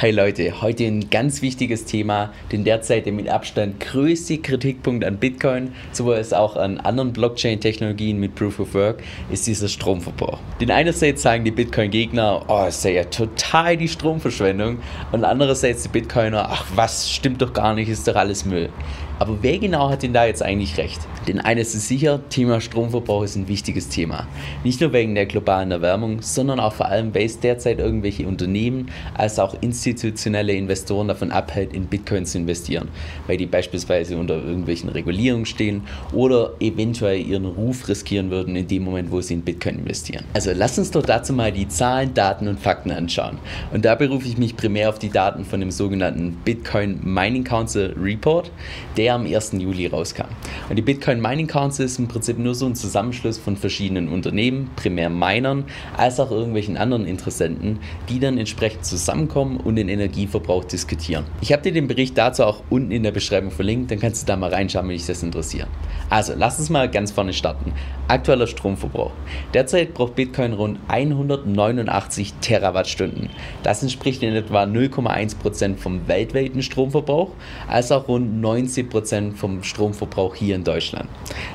Hey Leute, heute ein ganz wichtiges Thema, den derzeit der mit Abstand größte Kritikpunkt an Bitcoin, sowohl als auch an anderen Blockchain-Technologien mit Proof of Work, ist dieser Stromverbrauch. Den einerseits sagen die Bitcoin-Gegner, oh, sei ja total die Stromverschwendung, und andererseits die Bitcoiner, ach was, stimmt doch gar nicht, ist doch alles Müll. Aber wer genau hat denn da jetzt eigentlich recht? Denn eines ist sicher, Thema Stromverbrauch ist ein wichtiges Thema. Nicht nur wegen der globalen Erwärmung, sondern auch vor allem, weil es derzeit irgendwelche Unternehmen als auch institutionelle Investoren davon abhält, in Bitcoin zu investieren, weil die beispielsweise unter irgendwelchen Regulierungen stehen oder eventuell ihren Ruf riskieren würden in dem Moment, wo sie in Bitcoin investieren. Also lass uns doch dazu mal die Zahlen, Daten und Fakten anschauen. Und da berufe ich mich primär auf die Daten von dem sogenannten Bitcoin Mining Council Report, der der am 1. Juli rauskam. Und die Bitcoin Mining Council ist im Prinzip nur so ein Zusammenschluss von verschiedenen Unternehmen, primär Minern, als auch irgendwelchen anderen Interessenten, die dann entsprechend zusammenkommen und den Energieverbrauch diskutieren. Ich habe dir den Bericht dazu auch unten in der Beschreibung verlinkt, dann kannst du da mal reinschauen, wenn dich das interessiert. Also, lass uns mal ganz vorne starten. Aktueller Stromverbrauch. Derzeit braucht Bitcoin rund 189 Terawattstunden. Das entspricht in etwa 0,1% vom weltweiten Stromverbrauch, als auch rund 90 Prozent vom Stromverbrauch hier in Deutschland.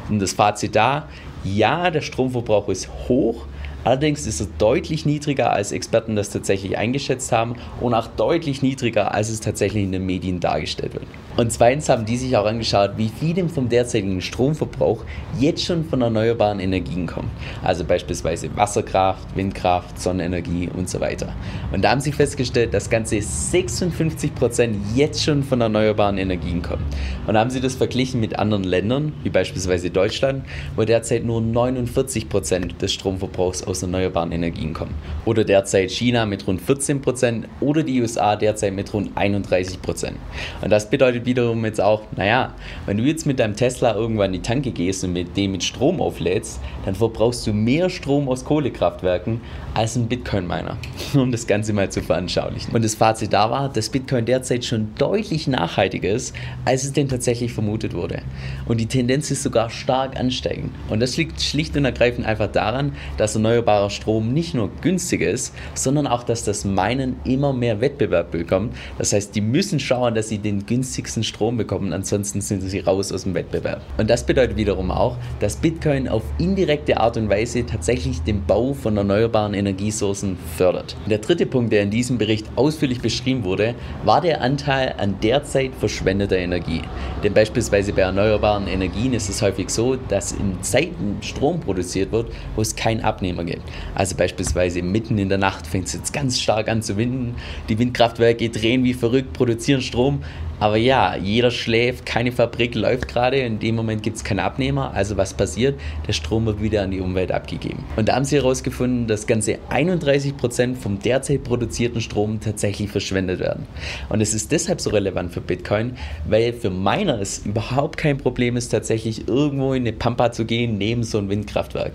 Und das Fazit da, ja, der Stromverbrauch ist hoch, Allerdings ist er deutlich niedriger, als Experten das tatsächlich eingeschätzt haben und auch deutlich niedriger, als es tatsächlich in den Medien dargestellt wird. Und zweitens haben die sich auch angeschaut, wie viel vom derzeitigen Stromverbrauch jetzt schon von erneuerbaren Energien kommt. Also beispielsweise Wasserkraft, Windkraft, Sonnenenergie und so weiter. Und da haben sie festgestellt, dass ganze 56 Prozent jetzt schon von erneuerbaren Energien kommen. Und da haben sie das verglichen mit anderen Ländern, wie beispielsweise Deutschland, wo derzeit nur 49 Prozent des Stromverbrauchs aus erneuerbaren Energien kommen. Oder derzeit China mit rund 14 Prozent oder die USA derzeit mit rund 31%. Prozent. Und das bedeutet wiederum jetzt auch, naja, wenn du jetzt mit deinem Tesla irgendwann in die Tanke gehst und mit dem mit Strom auflädst, dann verbrauchst du mehr Strom aus Kohlekraftwerken als ein Bitcoin-Miner, um das Ganze mal zu veranschaulichen. Und das Fazit da war, dass Bitcoin derzeit schon deutlich nachhaltiger ist, als es denn tatsächlich vermutet wurde. Und die Tendenz ist sogar stark ansteigend. Und das liegt schlicht und ergreifend einfach daran, dass erneuerbarer Strom nicht nur günstiger ist, sondern auch, dass das Minen immer mehr Wettbewerb bekommt. Das heißt, die müssen schauen, dass sie den günstigsten günstigsten Strom bekommen, ansonsten sind sie raus aus dem Wettbewerb. Und das bedeutet wiederum auch, dass Bitcoin auf indirekte Art und Weise tatsächlich den Bau von erneuerbaren Energiesourcen fördert. Der dritte Punkt, der in diesem Bericht ausführlich beschrieben wurde, war der Anteil an derzeit verschwendeter Energie. Denn beispielsweise bei erneuerbaren Energien ist es häufig so, dass in Zeiten Strom produziert wird, wo es keinen Abnehmer gibt. Also beispielsweise mitten in der Nacht fängt es jetzt ganz stark an zu winden, die Windkraftwerke drehen wie verrückt, produzieren Strom, aber ja, jeder schläft, keine Fabrik läuft gerade, in dem Moment gibt es keinen Abnehmer. Also was passiert? Der Strom wird wieder an die Umwelt abgegeben. Und da haben sie herausgefunden, dass ganze 31% vom derzeit produzierten Strom tatsächlich verschwendet werden. Und es ist deshalb so relevant für Bitcoin, weil für Miner es überhaupt kein Problem ist, tatsächlich irgendwo in eine Pampa zu gehen, neben so ein Windkraftwerk.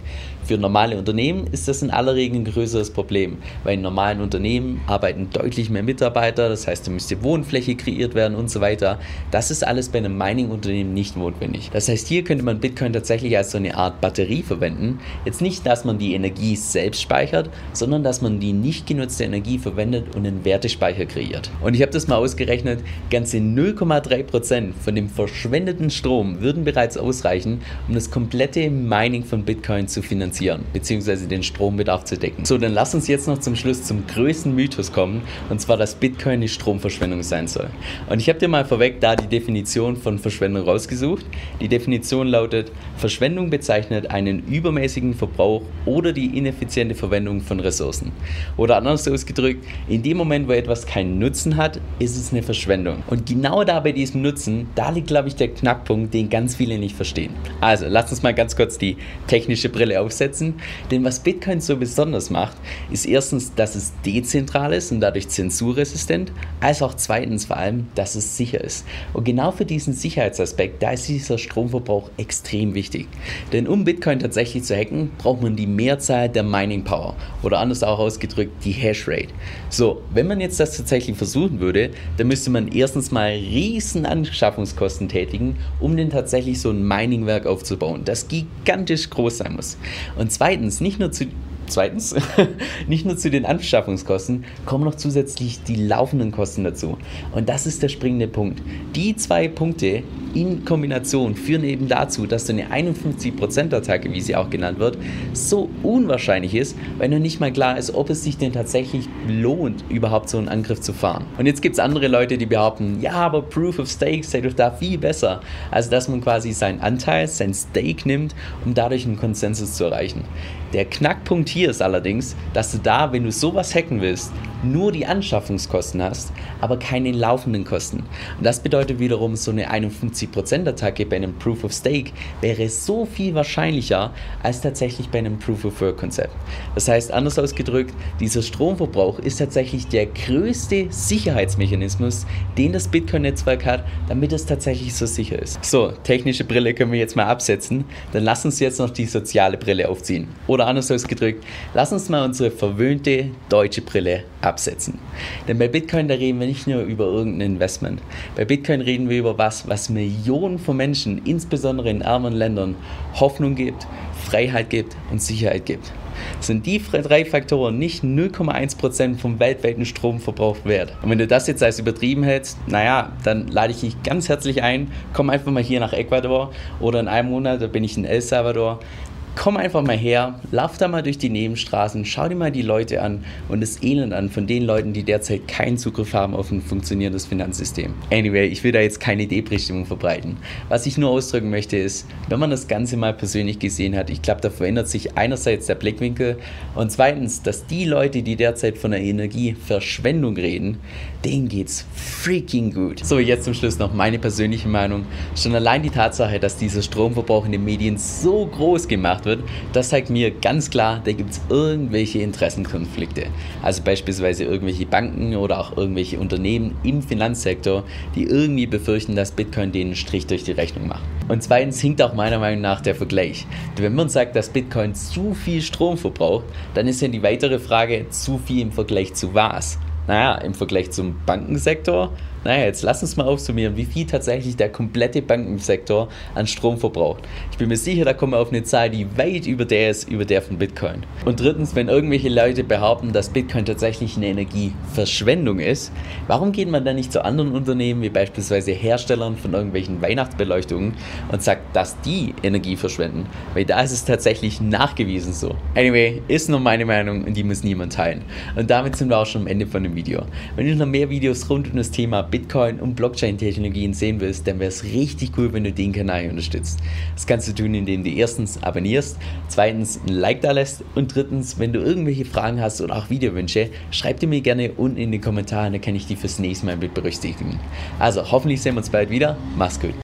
Für normale Unternehmen ist das in aller Regel ein größeres Problem, weil in normalen Unternehmen arbeiten deutlich mehr Mitarbeiter, das heißt, da müsste Wohnfläche kreiert werden und so weiter. Das ist alles bei einem Mining-Unternehmen nicht notwendig. Das heißt, hier könnte man Bitcoin tatsächlich als so eine Art Batterie verwenden. Jetzt nicht, dass man die Energie selbst speichert, sondern dass man die nicht genutzte Energie verwendet und einen Wertespeicher kreiert. Und ich habe das mal ausgerechnet, ganze 0,3% von dem verschwendeten Strom würden bereits ausreichen, um das komplette Mining von Bitcoin zu finanzieren finanzieren, beziehungsweise den Strombedarf zu decken. So, dann lass uns jetzt noch zum Schluss zum größten Mythos kommen, und zwar, dass Bitcoin die Stromverschwendung sein soll. Und ich habe dir mal vorweg da die Definition von Verschwendung rausgesucht. Die Definition lautet, Verschwendung bezeichnet einen übermäßigen Verbrauch oder die ineffiziente Verwendung von Ressourcen. Oder anders ausgedrückt, in dem Moment, wo etwas keinen Nutzen hat, ist es eine Verschwendung. Und genau da bei diesem Nutzen, da liegt, glaube ich, der Knackpunkt, den ganz viele nicht verstehen. Also, lass uns mal ganz kurz die technische Brille aufsetzen. Denn was Bitcoin so besonders macht, ist erstens, dass es dezentral ist und dadurch zensurresistent, als auch zweitens vor allem, dass es sicher ist. Und genau für diesen Sicherheitsaspekt, da ist dieser Stromverbrauch extrem wichtig. Denn um Bitcoin tatsächlich zu hacken, braucht man die Mehrzahl der Mining Power oder anders auch ausgedrückt die Hashrate. So, wenn man jetzt das tatsächlich versuchen würde, dann müsste man erstens mal riesen Anschaffungskosten tätigen, um den tatsächlich so ein Miningwerk aufzubauen, das gigantisch groß sein muss. Und zweitens, nicht nur zu Zweitens, nicht nur zu den Anschaffungskosten, kommen noch zusätzlich die laufenden Kosten dazu. Und das ist der springende Punkt. Die zwei Punkte in Kombination führen eben dazu, dass so eine 51%-Attacke, wie sie auch genannt wird, so unwahrscheinlich ist, weil noch nicht mal klar ist, ob es sich denn tatsächlich lohnt, überhaupt so einen Angriff zu fahren. Und jetzt gibt es andere Leute, die behaupten, ja, aber Proof of Stake sei doch da viel besser. Also, dass man quasi seinen Anteil, sein Stake nimmt, um dadurch einen Konsensus zu erreichen. Der Knackpunkt hier ist allerdings, dass du da, wenn du sowas hacken willst, nur die Anschaffungskosten hast, aber keine laufenden Kosten. Und das bedeutet wiederum, so eine 51%-Attacke bei einem Proof of Stake wäre so viel wahrscheinlicher als tatsächlich bei einem Proof of Work-Konzept. Das heißt, anders ausgedrückt, dieser Stromverbrauch ist tatsächlich der größte Sicherheitsmechanismus, den das Bitcoin-Netzwerk hat, damit es tatsächlich so sicher ist. So, technische Brille können wir jetzt mal absetzen. Dann lass uns jetzt noch die soziale Brille aufziehen. Oder anders ausgedrückt, lass uns mal unsere verwöhnte deutsche Brille absetzen. Denn bei Bitcoin, da reden wir nicht nur über irgendein Investment. Bei Bitcoin reden wir über was, was Millionen von Menschen, insbesondere in armen Ländern, Hoffnung gibt, Freiheit gibt und Sicherheit gibt. Sind die drei Faktoren nicht 0,1% vom weltweiten Stromverbrauch wert? Und wenn du das jetzt als übertrieben hältst, naja, dann lade ich dich ganz herzlich ein, komm einfach mal hier nach Ecuador oder in einem Monat, da bin ich in El Salvador komm einfach mal her, lauf da mal durch die Nebenstraßen, schau dir mal die Leute an und das Elend an von den Leuten, die derzeit keinen Zugriff haben auf ein funktionierendes Finanzsystem. Anyway, ich will da jetzt keine Depri-Stimmung verbreiten. Was ich nur ausdrücken möchte ist, wenn man das Ganze mal persönlich gesehen hat, ich glaube, da verändert sich einerseits der Blickwinkel und zweitens, dass die Leute, die derzeit von der Energieverschwendung reden, denen geht's freaking gut. So, jetzt zum Schluss noch meine persönliche Meinung. Schon allein die Tatsache, dass dieser Stromverbrauch in den Medien so groß gemacht wird, das zeigt mir ganz klar, da gibt es irgendwelche Interessenkonflikte. Also beispielsweise irgendwelche Banken oder auch irgendwelche Unternehmen im Finanzsektor, die irgendwie befürchten, dass Bitcoin den Strich durch die Rechnung macht. Und zweitens hinkt auch meiner Meinung nach der Vergleich. Wenn man sagt, dass Bitcoin zu viel Strom verbraucht, dann ist ja die weitere Frage, zu viel im Vergleich zu was? Naja, im Vergleich zum Bankensektor naja, jetzt lass uns mal aufsummieren, wie viel tatsächlich der komplette Bankensektor an Strom verbraucht. Ich bin mir sicher, da kommen wir auf eine Zahl, die weit über der ist, über der von Bitcoin. Und drittens, wenn irgendwelche Leute behaupten, dass Bitcoin tatsächlich eine Energieverschwendung ist, warum geht man dann nicht zu anderen Unternehmen, wie beispielsweise Herstellern von irgendwelchen Weihnachtsbeleuchtungen und sagt, dass die Energie verschwenden? Weil da ist es tatsächlich nachgewiesen so. Anyway, ist nur meine Meinung und die muss niemand teilen. Und damit sind wir auch schon am Ende von dem Video. Wenn du noch mehr Videos rund um das Thema Bitcoin und Blockchain-Technologien sehen willst, dann wäre es richtig cool, wenn du den Kanal unterstützt. Das kannst du tun, indem du erstens abonnierst, zweitens ein Like da lässt und drittens, wenn du irgendwelche Fragen hast oder auch Videowünsche, schreib dir mir gerne unten in die Kommentare, dann kann ich die fürs nächste Mal mit berücksichtigen. Also hoffentlich sehen wir uns bald wieder. Mach's gut.